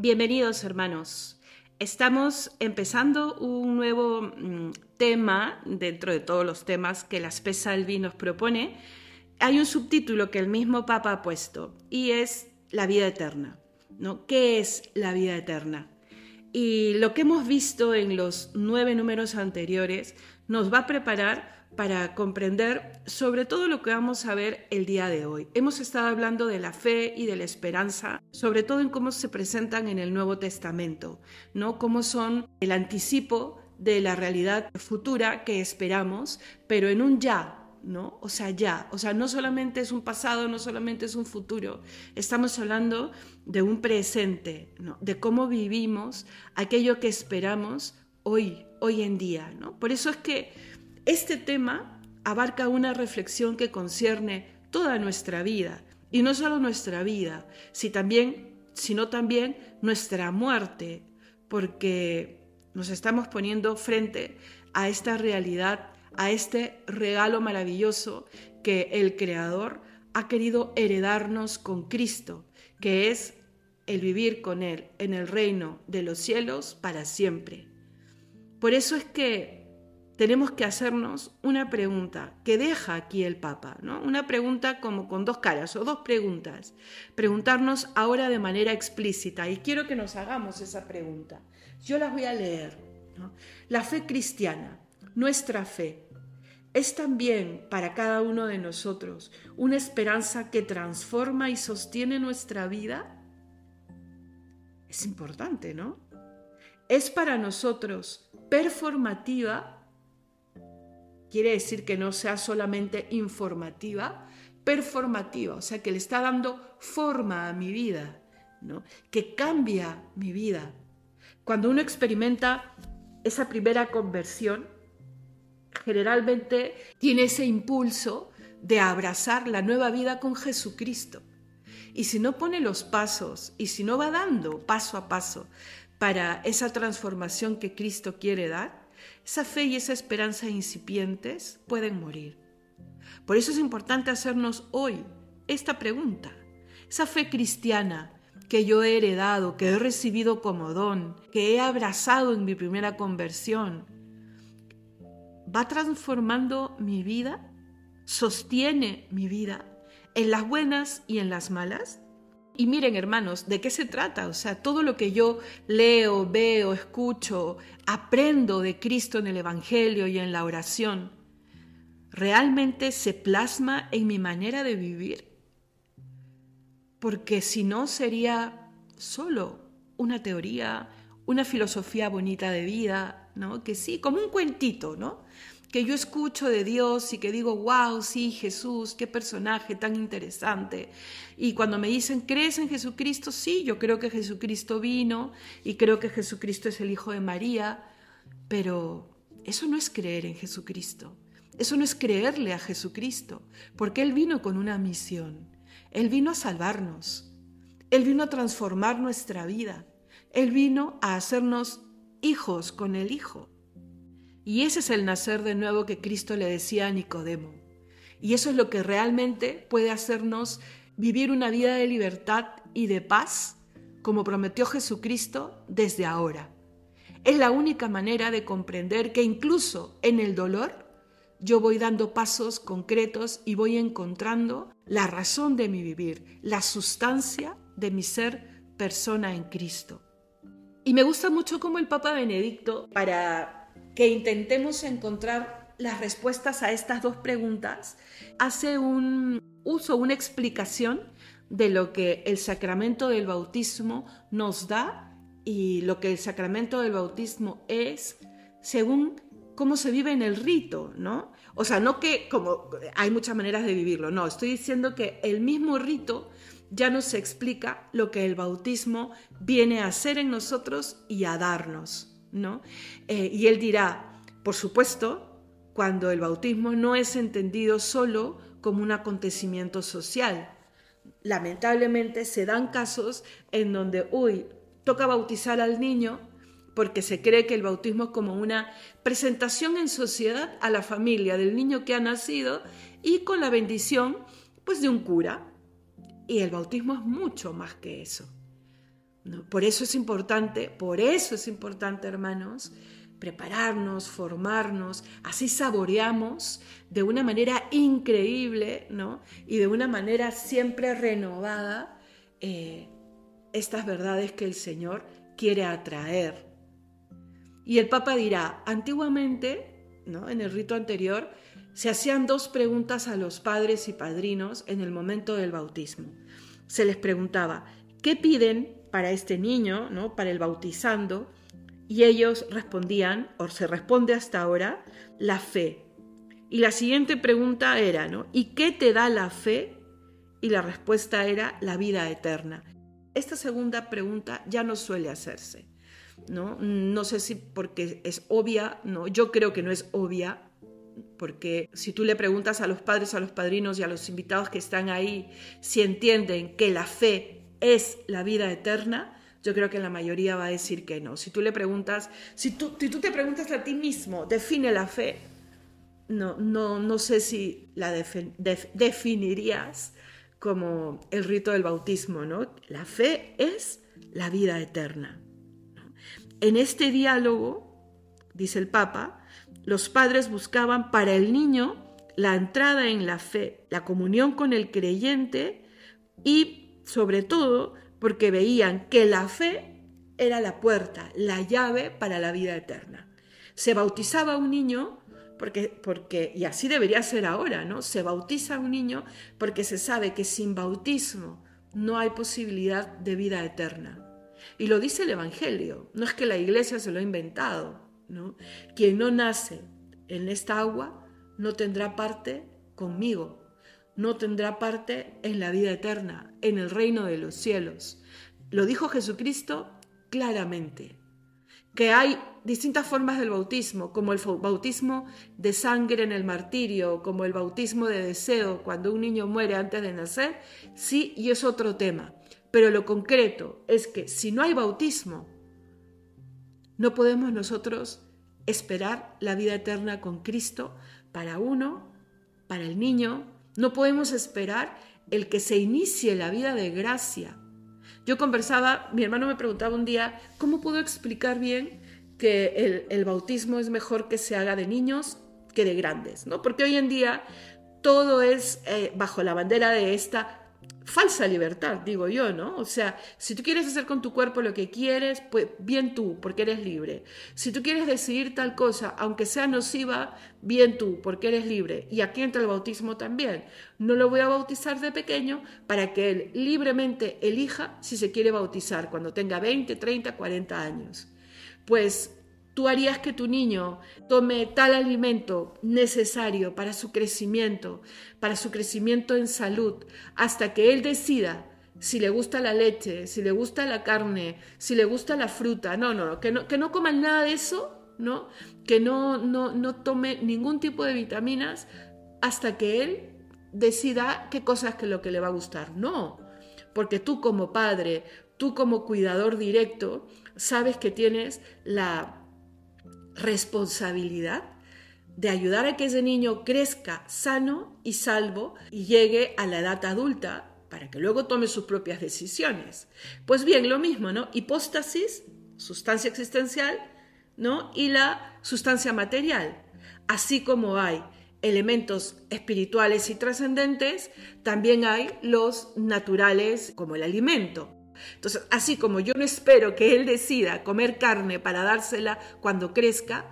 Bienvenidos hermanos. Estamos empezando un nuevo mm, tema dentro de todos los temas que la Salvi nos propone. Hay un subtítulo que el mismo Papa ha puesto y es la vida eterna. ¿no? ¿Qué es la vida eterna? Y lo que hemos visto en los nueve números anteriores nos va a preparar para comprender sobre todo lo que vamos a ver el día de hoy. Hemos estado hablando de la fe y de la esperanza, sobre todo en cómo se presentan en el Nuevo Testamento, ¿no? Cómo son el anticipo de la realidad futura que esperamos, pero en un ya, ¿no? O sea, ya, o sea, no solamente es un pasado, no solamente es un futuro, estamos hablando de un presente, ¿no? De cómo vivimos aquello que esperamos hoy, hoy en día, ¿no? Por eso es que este tema abarca una reflexión que concierne toda nuestra vida, y no solo nuestra vida, sino también nuestra muerte, porque nos estamos poniendo frente a esta realidad, a este regalo maravilloso que el Creador ha querido heredarnos con Cristo, que es el vivir con Él en el reino de los cielos para siempre. Por eso es que tenemos que hacernos una pregunta que deja aquí el Papa, ¿no? Una pregunta como con dos caras o dos preguntas. Preguntarnos ahora de manera explícita y quiero que nos hagamos esa pregunta. Yo las voy a leer. La fe cristiana, nuestra fe, es también para cada uno de nosotros una esperanza que transforma y sostiene nuestra vida. Es importante, ¿no? Es para nosotros performativa quiere decir que no sea solamente informativa, performativa, o sea, que le está dando forma a mi vida, ¿no? que cambia mi vida. Cuando uno experimenta esa primera conversión, generalmente tiene ese impulso de abrazar la nueva vida con Jesucristo. Y si no pone los pasos y si no va dando paso a paso para esa transformación que Cristo quiere dar, esa fe y esa esperanza incipientes pueden morir. Por eso es importante hacernos hoy esta pregunta. Esa fe cristiana que yo he heredado, que he recibido como don, que he abrazado en mi primera conversión, ¿va transformando mi vida? ¿Sostiene mi vida en las buenas y en las malas? Y miren, hermanos, ¿de qué se trata? O sea, todo lo que yo leo, veo, escucho, aprendo de Cristo en el Evangelio y en la oración, ¿realmente se plasma en mi manera de vivir? Porque si no sería solo una teoría, una filosofía bonita de vida, ¿no? Que sí, como un cuentito, ¿no? Que yo escucho de Dios y que digo, wow, sí, Jesús, qué personaje tan interesante. Y cuando me dicen, ¿crees en Jesucristo? Sí, yo creo que Jesucristo vino y creo que Jesucristo es el Hijo de María, pero eso no es creer en Jesucristo. Eso no es creerle a Jesucristo, porque Él vino con una misión. Él vino a salvarnos. Él vino a transformar nuestra vida. Él vino a hacernos hijos con el Hijo. Y ese es el nacer de nuevo que Cristo le decía a Nicodemo. Y eso es lo que realmente puede hacernos vivir una vida de libertad y de paz, como prometió Jesucristo desde ahora. Es la única manera de comprender que incluso en el dolor yo voy dando pasos concretos y voy encontrando la razón de mi vivir, la sustancia de mi ser persona en Cristo. Y me gusta mucho cómo el Papa Benedicto, para que intentemos encontrar las respuestas a estas dos preguntas, hace un uso, una explicación de lo que el sacramento del bautismo nos da y lo que el sacramento del bautismo es según cómo se vive en el rito, ¿no? O sea, no que como hay muchas maneras de vivirlo, no, estoy diciendo que el mismo rito ya nos explica lo que el bautismo viene a hacer en nosotros y a darnos. ¿No? Eh, y él dirá, por supuesto, cuando el bautismo no es entendido solo como un acontecimiento social. Lamentablemente se dan casos en donde, uy, toca bautizar al niño porque se cree que el bautismo es como una presentación en sociedad a la familia del niño que ha nacido y con la bendición pues de un cura. Y el bautismo es mucho más que eso. Por eso es importante, por eso es importante, hermanos, prepararnos, formarnos, así saboreamos de una manera increíble, ¿no? Y de una manera siempre renovada eh, estas verdades que el Señor quiere atraer. Y el Papa dirá, antiguamente, ¿no? En el rito anterior, se hacían dos preguntas a los padres y padrinos en el momento del bautismo. Se les preguntaba, ¿qué piden para este niño, ¿no? Para el bautizando y ellos respondían, o se responde hasta ahora, la fe. Y la siguiente pregunta era, ¿no? ¿Y qué te da la fe? Y la respuesta era la vida eterna. Esta segunda pregunta ya no suele hacerse, ¿no? No sé si porque es obvia, no, yo creo que no es obvia, porque si tú le preguntas a los padres, a los padrinos y a los invitados que están ahí si entienden que la fe es la vida eterna, yo creo que la mayoría va a decir que no. Si tú le preguntas, si tú, tú te preguntas a ti mismo, define la fe, no, no, no sé si la definirías como el rito del bautismo, ¿no? La fe es la vida eterna. En este diálogo, dice el Papa, los padres buscaban para el niño la entrada en la fe, la comunión con el creyente y, sobre todo, porque veían que la fe era la puerta, la llave para la vida eterna. Se bautizaba un niño porque, porque, y así debería ser ahora, ¿no? Se bautiza un niño porque se sabe que sin bautismo no hay posibilidad de vida eterna. Y lo dice el Evangelio, no es que la iglesia se lo ha inventado, ¿no? Quien no nace en esta agua no tendrá parte conmigo, no tendrá parte en la vida eterna, en el reino de los cielos. Lo dijo Jesucristo claramente, que hay distintas formas del bautismo, como el bautismo de sangre en el martirio, como el bautismo de deseo cuando un niño muere antes de nacer, sí, y es otro tema. Pero lo concreto es que si no hay bautismo, no podemos nosotros esperar la vida eterna con Cristo para uno, para el niño, no podemos esperar el que se inicie la vida de gracia. Yo conversaba, mi hermano me preguntaba un día, ¿cómo puedo explicar bien que el, bautismo es mejor que se haga de niños que de grandes? ¿no? Porque hoy en día todo es eh, bajo la bandera de esta falsa libertad, digo yo, ¿no? O sea, si tú quieres hacer con tu cuerpo lo que quieres, pues bien tú, porque eres libre. Si tú quieres decidir tal cosa, aunque sea nociva, bien tú, porque eres libre. Y aquí entra el bautismo también. No lo voy a bautizar de pequeño para que él libremente elija si se quiere bautizar cuando tenga 20, 30, 40 años. Pues tú harías que tu niño tome tal alimento necesario para su crecimiento, para su crecimiento en salud, hasta que él decida si le gusta la leche, si le gusta la carne, si le gusta la fruta. No, no, que no, que no coman nada de eso, ¿no? Que no, no, no tome ningún tipo de vitaminas hasta que él decida qué cosas que lo que le va a gustar. No, porque tú como padre, tú como cuidador directo, sabes que tienes la responsabilidad de ayudar a que ese niño crezca sano y salvo y llegue a la edad adulta para que luego tome sus propias decisiones. Pues bien, lo mismo, ¿no? Hipóstasis, sustancia existencial, ¿no? Y la sustancia material. Así como hay elementos espirituales y trascendentes, también hay los naturales como el alimento. Entonces, así como yo no espero que él decida comer carne para dársela cuando crezca,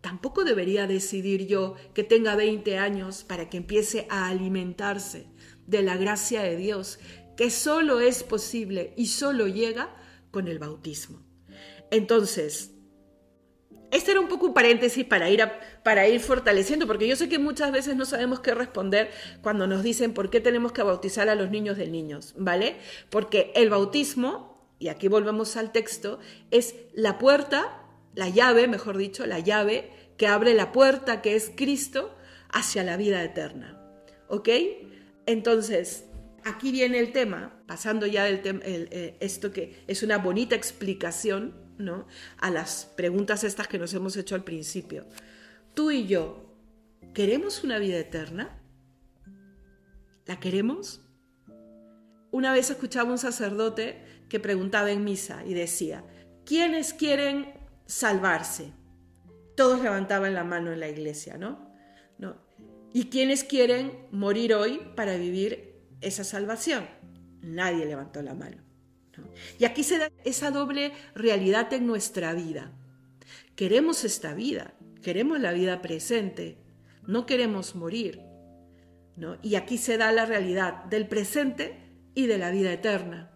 tampoco debería decidir yo que tenga 20 años para que empiece a alimentarse de la gracia de Dios, que solo es posible y solo llega con el bautismo. Entonces, este era un poco un paréntesis para ir, para ir fortaleciendo, porque yo sé que muchas veces no sabemos qué responder cuando nos dicen por qué tenemos que bautizar a los niños de niños, ¿vale? Porque el bautismo, y aquí volvemos al texto, es la puerta, la llave, mejor dicho, la llave que abre la puerta que es Cristo hacia la vida eterna, ¿ok? Entonces, aquí viene el tema, pasando ya del eh, esto que es una bonita explicación a las preguntas estas que nos hemos hecho al principio. Tú y yo, ¿queremos una vida eterna? ¿La queremos? una vez escuchaba un sacerdote que preguntaba en misa y decía, ¿quiénes quieren salvarse? Todos levantaban la mano en la iglesia, ¿no? ¿No? ¿Y quiénes quieren morir hoy para vivir esa salvación? Nadie levantó la mano. Y aquí se da esa doble realidad en nuestra vida. Queremos esta vida, queremos la vida presente, no queremos morir. ¿no? Y aquí se da la realidad del presente y de la vida eterna.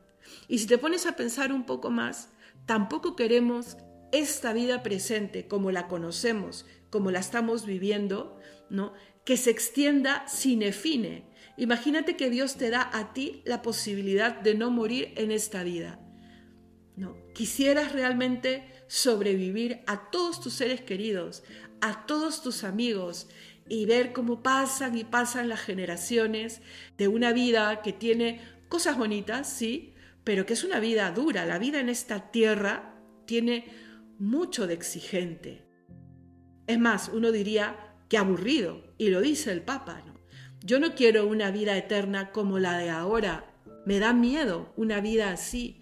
Y si te pones a pensar un poco más, tampoco queremos esta vida presente como la conocemos, como la estamos viviendo, ¿no? que se extienda sin efine. Imagínate que Dios te da a ti la posibilidad de no morir en esta vida. ¿no? Quisieras realmente sobrevivir a todos tus seres queridos, a todos tus amigos y ver cómo pasan y pasan las generaciones de una vida que tiene cosas bonitas, sí, pero que es una vida dura. La vida en esta tierra tiene mucho de exigente. Es más, uno diría que aburrido, y lo dice el Papa, ¿no? Yo no quiero una vida eterna como la de ahora. Me da miedo una vida así,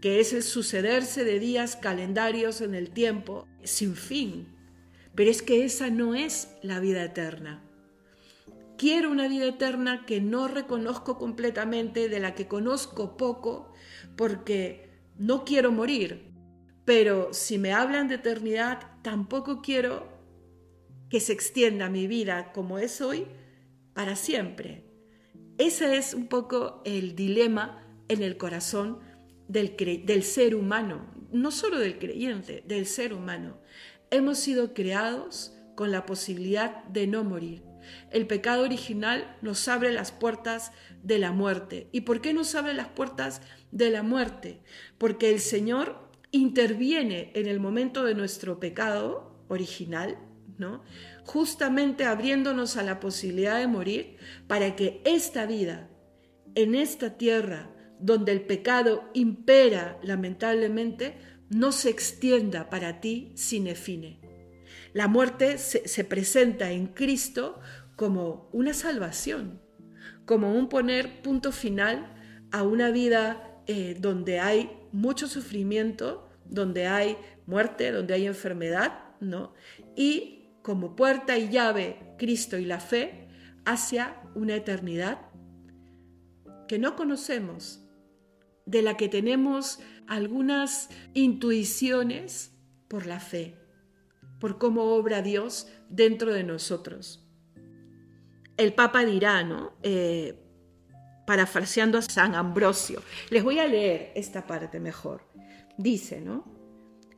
que es el sucederse de días calendarios en el tiempo sin fin. Pero es que esa no es la vida eterna. Quiero una vida eterna que no reconozco completamente, de la que conozco poco, porque no quiero morir. Pero si me hablan de eternidad, tampoco quiero que se extienda mi vida como es hoy para siempre. Ese es un poco el dilema en el corazón del, del ser humano, no solo del creyente, del ser humano. Hemos sido creados con la posibilidad de no morir. El pecado original nos abre las puertas de la muerte. ¿Y por qué nos abre las puertas de la muerte? Porque el Señor interviene en el momento de nuestro pecado original, Justamente abriéndonos a la posibilidad de morir para que esta vida en esta tierra donde el pecado impera lamentablemente no se extienda para ti sin efine. La muerte se, presenta en Cristo como una salvación, como un poner punto final a una vida eh, donde hay mucho sufrimiento, donde hay muerte, donde hay enfermedad, ¿no? Y como puerta y llave, Cristo y la fe hacia una eternidad que no conocemos, de la que tenemos algunas intuiciones por la fe, por cómo obra Dios dentro de nosotros. El Papa dirá, ¿no? Eh, parafraseando a San Ambrosio, les voy a leer esta parte mejor. Dice, ¿no?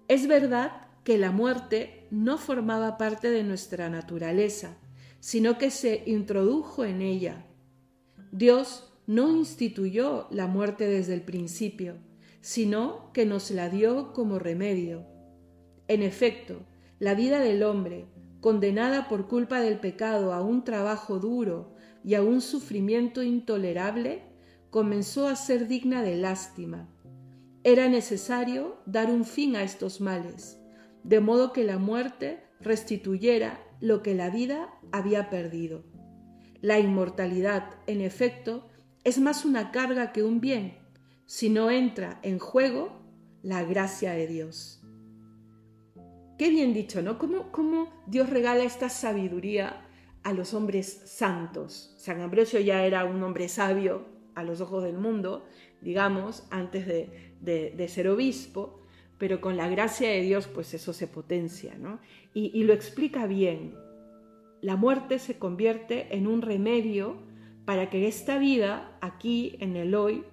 Es verdad que la muerte no formaba parte de nuestra naturaleza, sino que se introdujo en ella. Dios no instituyó la muerte desde el principio, sino que nos la dio como remedio. En efecto, la vida del hombre, condenada por culpa del pecado a un trabajo duro y a un sufrimiento intolerable, comenzó a ser digna de lástima. Era necesario dar un fin a estos males, de modo que la muerte restituyera lo que la vida había perdido. La inmortalidad, en efecto, es más una carga que un bien si no entra en juego la gracia de Dios. Qué bien dicho, ¿no? ¿Cómo, cómo Dios regala esta sabiduría a los hombres santos? San Ambrosio ya era un hombre sabio a los ojos del mundo, digamos, antes de, de, ser obispo, pero con la gracia de Dios, pues eso se potencia, ¿no? Y, lo explica bien. La muerte se convierte en un remedio para que esta vida aquí en el hoy,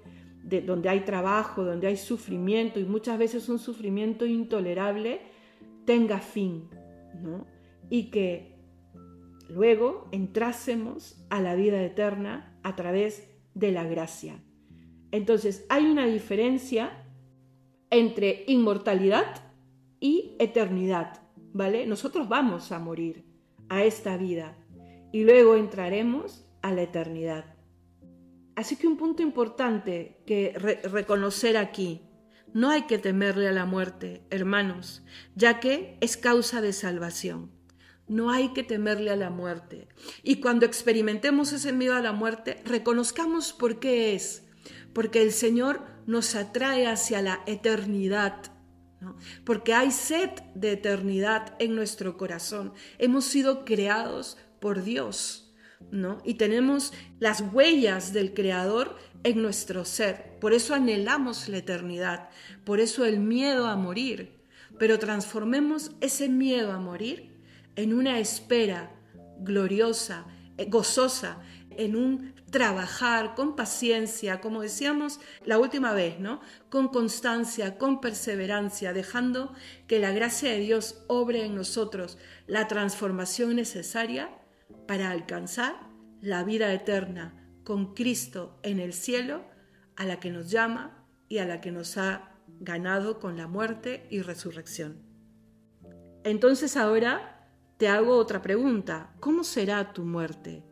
de, donde hay trabajo, donde hay sufrimiento y muchas veces un sufrimiento intolerable, tenga fin, ¿no? Y que luego entrásemos a la vida eterna a través de la gracia. Entonces, hay una diferencia entre inmortalidad y eternidad, ¿vale? Nosotros vamos a morir a esta vida y luego entraremos a la eternidad. Así que un punto importante que reconocer aquí, no hay que temerle a la muerte, hermanos, ya que es causa de salvación. No hay que temerle a la muerte. Y cuando experimentemos ese miedo a la muerte, reconozcamos por qué es. Porque el Señor nos atrae hacia la eternidad, porque hay sed de eternidad en nuestro corazón. Hemos sido creados por Dios, ¿no? Y tenemos las huellas del Creador en nuestro ser. Por eso anhelamos la eternidad, por eso el miedo a morir. Pero transformemos ese miedo a morir en una espera gloriosa, eh, gozosa, en un trabajar con paciencia, como decíamos la última vez, ¿no? Con constancia, con perseverancia, dejando que la gracia de Dios obre en nosotros la transformación necesaria para alcanzar la vida eterna con Cristo en el cielo, a la que nos llama y a la que nos ha ganado con la muerte y resurrección. Entonces ahora te hago otra pregunta. ¿Cómo será tu muerte?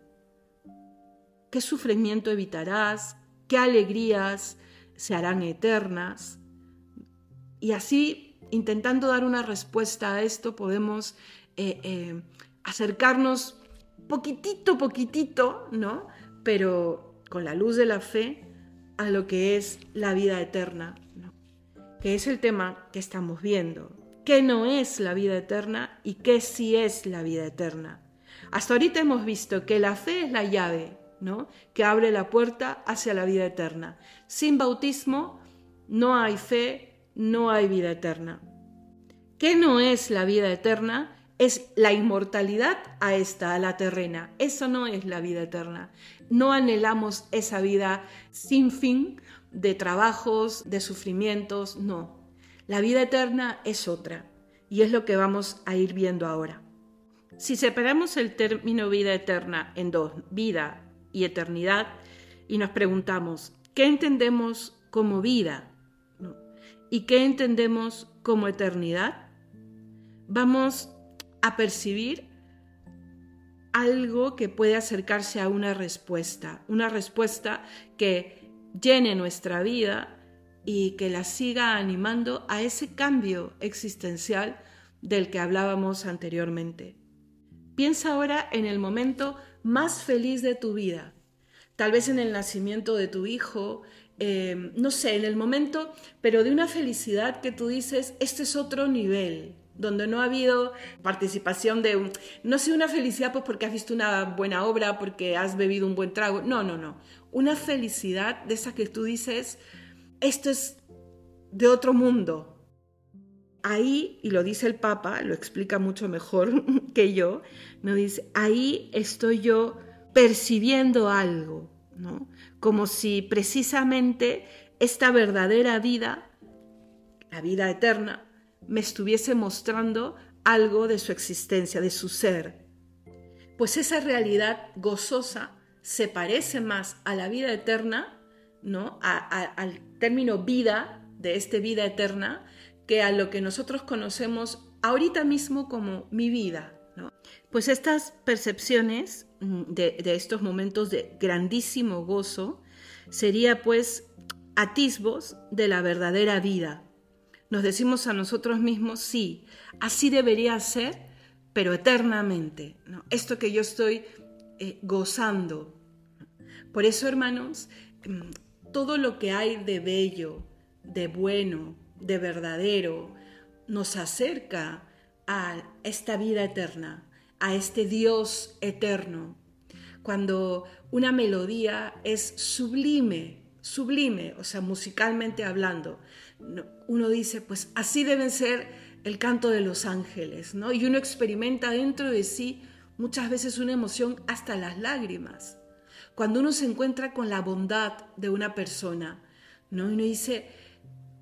¿Qué sufrimiento evitarás? ¿Qué alegrías se harán eternas? Y así, intentando dar una respuesta a esto, podemos eh, eh, acercarnos poquitito, poquitito, ¿no? Pero con la luz de la fe a lo que es la vida eterna, que es el tema que estamos viendo. ¿Qué no es la vida eterna y qué sí es la vida eterna? Hasta ahorita hemos visto que la fe es la llave, que abre la puerta hacia la vida eterna. Sin bautismo no hay fe, no hay vida eterna. ¿Qué no es la vida eterna? Es la inmortalidad a esta, a la terrena. Eso no es la vida eterna. No anhelamos esa vida sin fin de trabajos, de sufrimientos, no. La vida eterna es otra y es lo que vamos a ir viendo ahora. Si separamos el término vida eterna en dos, vida y eternidad y nos preguntamos, ¿qué entendemos como vida? ¿Y qué entendemos como eternidad? Vamos a percibir algo que puede acercarse a una respuesta, una respuesta que llene nuestra vida y que la siga animando a ese cambio existencial del que hablábamos anteriormente. Piensa ahora en el momento más feliz de tu vida. Tal vez en el nacimiento de tu hijo, eh, no sé, en el momento, pero de una felicidad que tú dices, este es otro nivel, donde no ha habido participación de, no sé, una felicidad pues porque has visto una buena obra, porque has bebido un buen trago, no, no, no, una felicidad de esa que tú dices, esto es de otro mundo. Ahí, y lo dice el Papa, lo explica mucho mejor que yo, ¿no? Dice, ahí estoy yo percibiendo algo, ¿no? Como si precisamente esta verdadera vida, la vida eterna, me estuviese mostrando algo de su existencia, de su ser. Pues esa realidad gozosa se parece más a la vida eterna, ¿no? al término vida, de este vida eterna, que a lo que nosotros conocemos ahorita mismo como mi vida, pues estas percepciones mm, de, estos momentos de grandísimo gozo sería pues atisbos de la verdadera vida. Nos decimos a nosotros mismos, sí, así debería ser, pero eternamente. Esto que yo estoy eh, gozando. Por eso, hermanos, mm, todo lo que hay de bello, de bueno, de verdadero, nos acerca a esta vida eterna, a este Dios eterno. Cuando una melodía es sublime, sublime, o sea, musicalmente hablando, uno dice, pues así deben ser el canto de los ángeles, ¿no? Y uno experimenta dentro de sí muchas veces una emoción hasta las lágrimas. Cuando uno se encuentra con la bondad de una persona, ¿no? Y uno dice,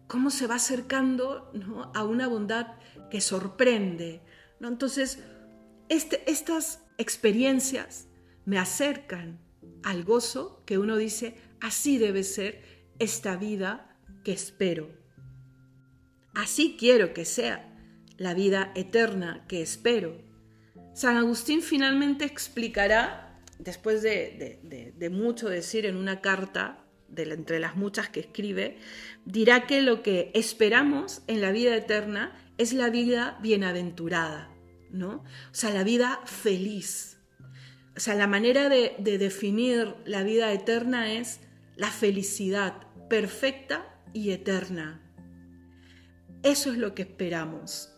¿cómo se va acercando a una bondad que sorprende? ¿no? Entonces, este, estas experiencias me acercan al gozo que uno dice, así debe ser esta vida que espero. Así quiero que sea la vida eterna que espero. San Agustín finalmente explicará, después de, mucho decir en una carta, de, entre las muchas que escribe, dirá que lo que esperamos en la vida eterna es la vida bienaventurada. ¿no? O sea, la vida feliz. O sea, la manera de, definir la vida eterna es la felicidad perfecta y eterna. Eso es lo que esperamos.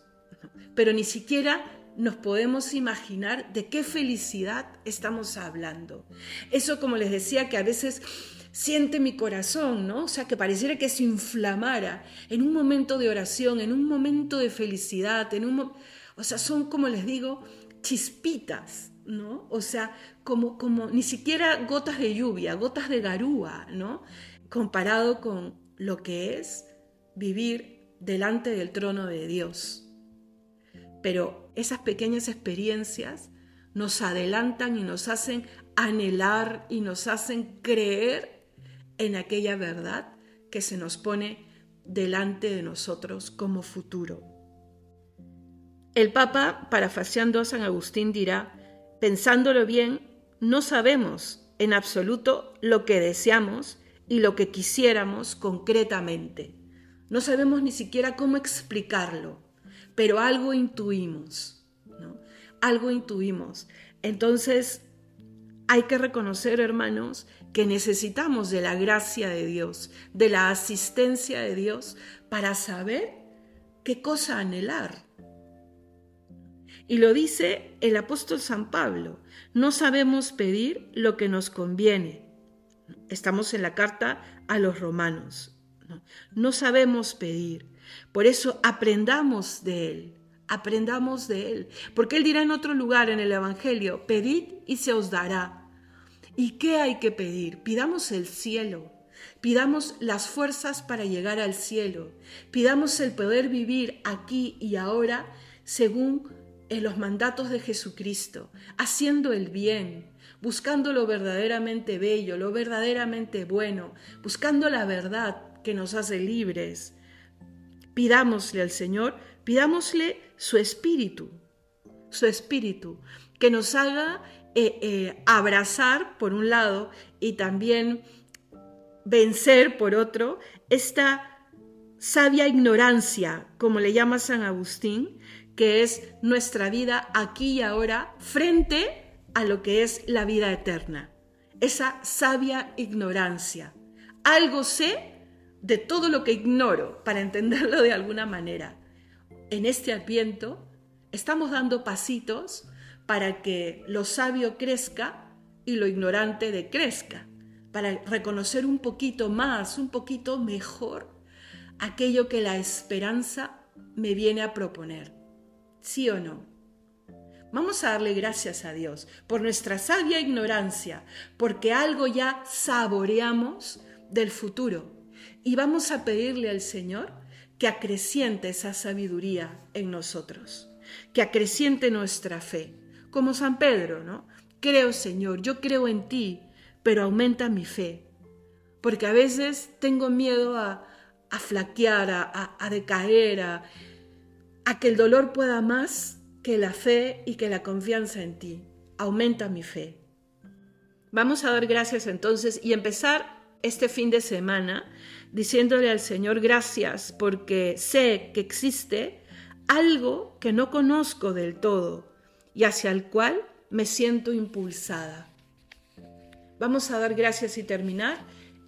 Pero ni siquiera nos podemos imaginar de qué felicidad estamos hablando. Eso, como les decía, que a veces siente mi corazón, ¿no? O sea, que pareciera que se inflamara en un momento de oración, en un momento de felicidad, en un o sea, son como les digo, chispitas, ¿no? O sea, como como ni siquiera gotas de lluvia, gotas de garúa, ¿no? Comparado con lo que es vivir delante del trono de Dios. Pero esas pequeñas experiencias nos adelantan y nos hacen anhelar y nos hacen creer en aquella verdad que se nos pone delante de nosotros como futuro. El Papa, parafaseando a San Agustín, dirá, pensándolo bien, no sabemos en absoluto lo que deseamos y lo que quisiéramos concretamente. No sabemos ni siquiera cómo explicarlo, pero algo intuimos, Algo intuimos. Entonces, hay que reconocer, hermanos, que necesitamos de la gracia de Dios, de la asistencia de Dios para saber qué cosa anhelar. Y lo dice el apóstol San Pablo, no sabemos pedir lo que nos conviene. Estamos en la carta a los romanos. No, sabemos pedir. Por eso aprendamos de Él, aprendamos de Él. Porque Él dirá en otro lugar en el Evangelio, pedid y se os dará ¿Y qué hay que pedir? Pidamos el cielo, pidamos las fuerzas para llegar al cielo, pidamos el poder vivir aquí y ahora según en los mandatos de Jesucristo, haciendo el bien, buscando lo verdaderamente bello, lo verdaderamente bueno, buscando la verdad que nos hace libres. Pidámosle al Señor, pidámosle su espíritu, su espíritu, que nos haga eh, eh, abrazar por un lado y también vencer por otro esta sabia ignorancia, como le llama San Agustín, que es nuestra vida aquí y ahora frente a lo que es la vida eterna. Esa sabia ignorancia. Algo sé de todo lo que ignoro, para entenderlo de alguna manera. En este adviento estamos dando pasitos para que lo sabio crezca y lo ignorante decrezca, para reconocer un poquito más, un poquito mejor aquello que la esperanza me viene a proponer. ¿Sí o no? Vamos a darle gracias a Dios por nuestra sabia ignorancia, porque algo ya saboreamos del futuro. Y vamos a pedirle al Señor que acreciente esa sabiduría en nosotros, que acreciente nuestra fe, como San Pedro, ¿no? Creo, Señor, yo creo en ti, pero aumenta mi fe. Porque a veces tengo miedo a, flaquear, a, decaer, a, a que el dolor pueda más que la fe y que la confianza en ti. Aumenta mi fe. Vamos a dar gracias entonces y empezar este fin de semana diciéndole al Señor gracias porque sé que existe algo que no conozco del todo, y hacia el cual me siento impulsada. Vamos a dar gracias y terminar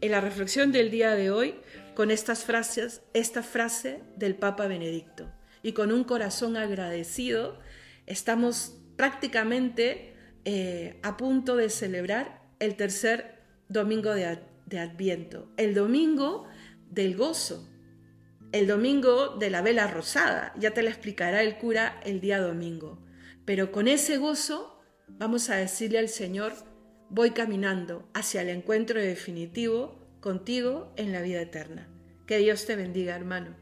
en la reflexión del día de hoy con estas frases, esta frase del Papa Benedicto. Y con un corazón agradecido, estamos prácticamente eh, a punto de celebrar el tercer domingo de, de Adviento, el domingo del gozo, el domingo de la vela rosada. Ya te lo explicará el cura el día domingo. Pero con ese gozo vamos a decirle al Señor, voy caminando hacia el encuentro definitivo contigo en la vida eterna. Que Dios te bendiga, hermano.